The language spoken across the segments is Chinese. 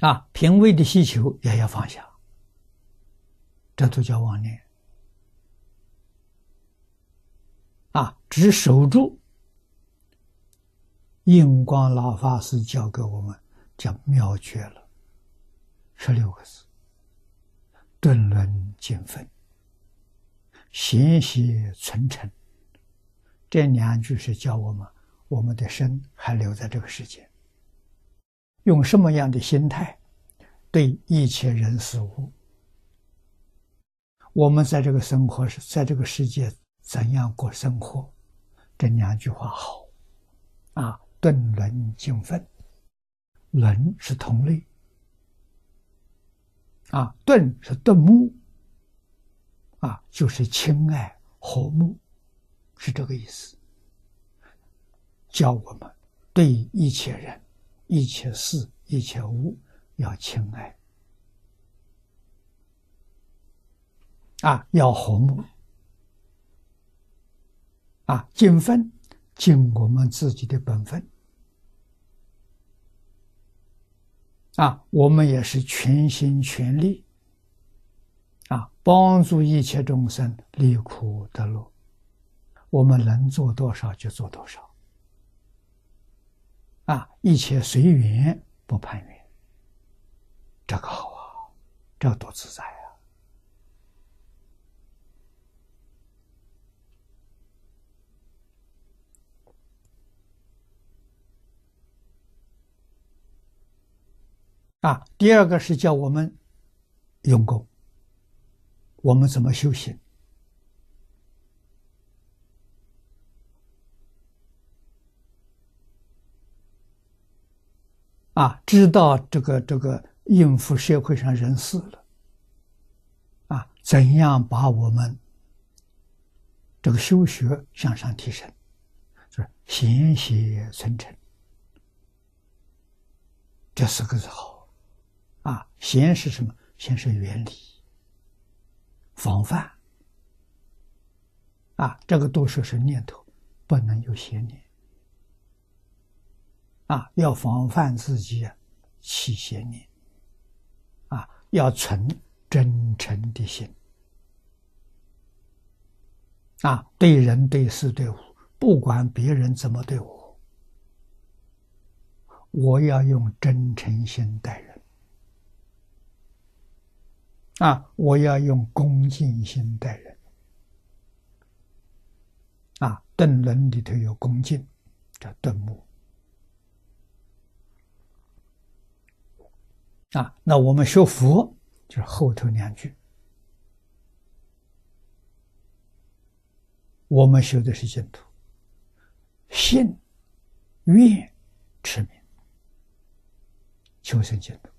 啊，品味的需求也要放下，这都叫妄念。啊，只守住印光老法师教给我们叫妙诀了，十六个字：顿论尽分，闲息存诚。这两句是教我们，我们的身还留在这个世界。用什么样的心态对一切人事物？我们在这个生活是在这个世界怎样过生活？这两句话好啊！顿伦敬分，伦是同类啊，顿是顿目啊，就是亲爱和睦，是这个意思。教我们对一切人。一切事、一切物要亲爱。啊，要和睦。啊，尽分尽我们自己的本分。啊，我们也是全心全力。啊，帮助一切众生离苦得乐，我们能做多少就做多少。啊，一切随缘，不攀缘，这个好啊，这多自在啊！啊，第二个是叫我们用功，我们怎么修行？啊，知道这个这个应付社会上人事了，啊，怎样把我们这个修学向上提升，就是贤习存诚，这四个字好，啊，贤是什么？贤是原理、防范，啊，这个都说是念头，不能有邪念。啊，要防范自己啊起邪念，啊，要存真诚的心，啊，对人对事对物，不管别人怎么对我，我要用真诚心待人，啊，我要用恭敬心待人，啊，顿人里头有恭敬，叫顿目。啊，那我们学佛就是后头两句，我们修的是净土，信、愿、持名，求生净土。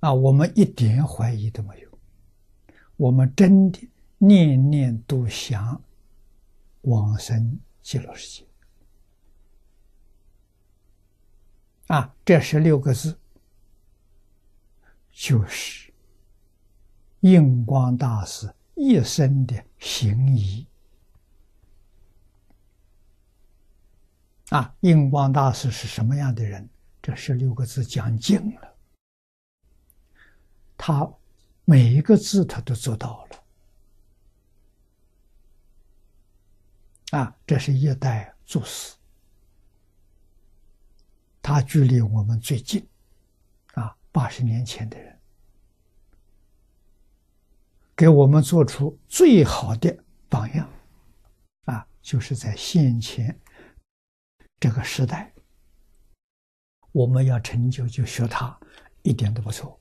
啊，我们一点怀疑都没有，我们真的念念都想往生极乐世界。啊，这十六个字，就是印光大师一生的行仪。啊，印光大师是什么样的人？这十六个字讲尽了，他每一个字他都做到了。啊，这是一代祖师。他距离我们最近，啊，八十年前的人，给我们做出最好的榜样，啊，就是在现前这个时代，我们要成就就学他，一点都不错。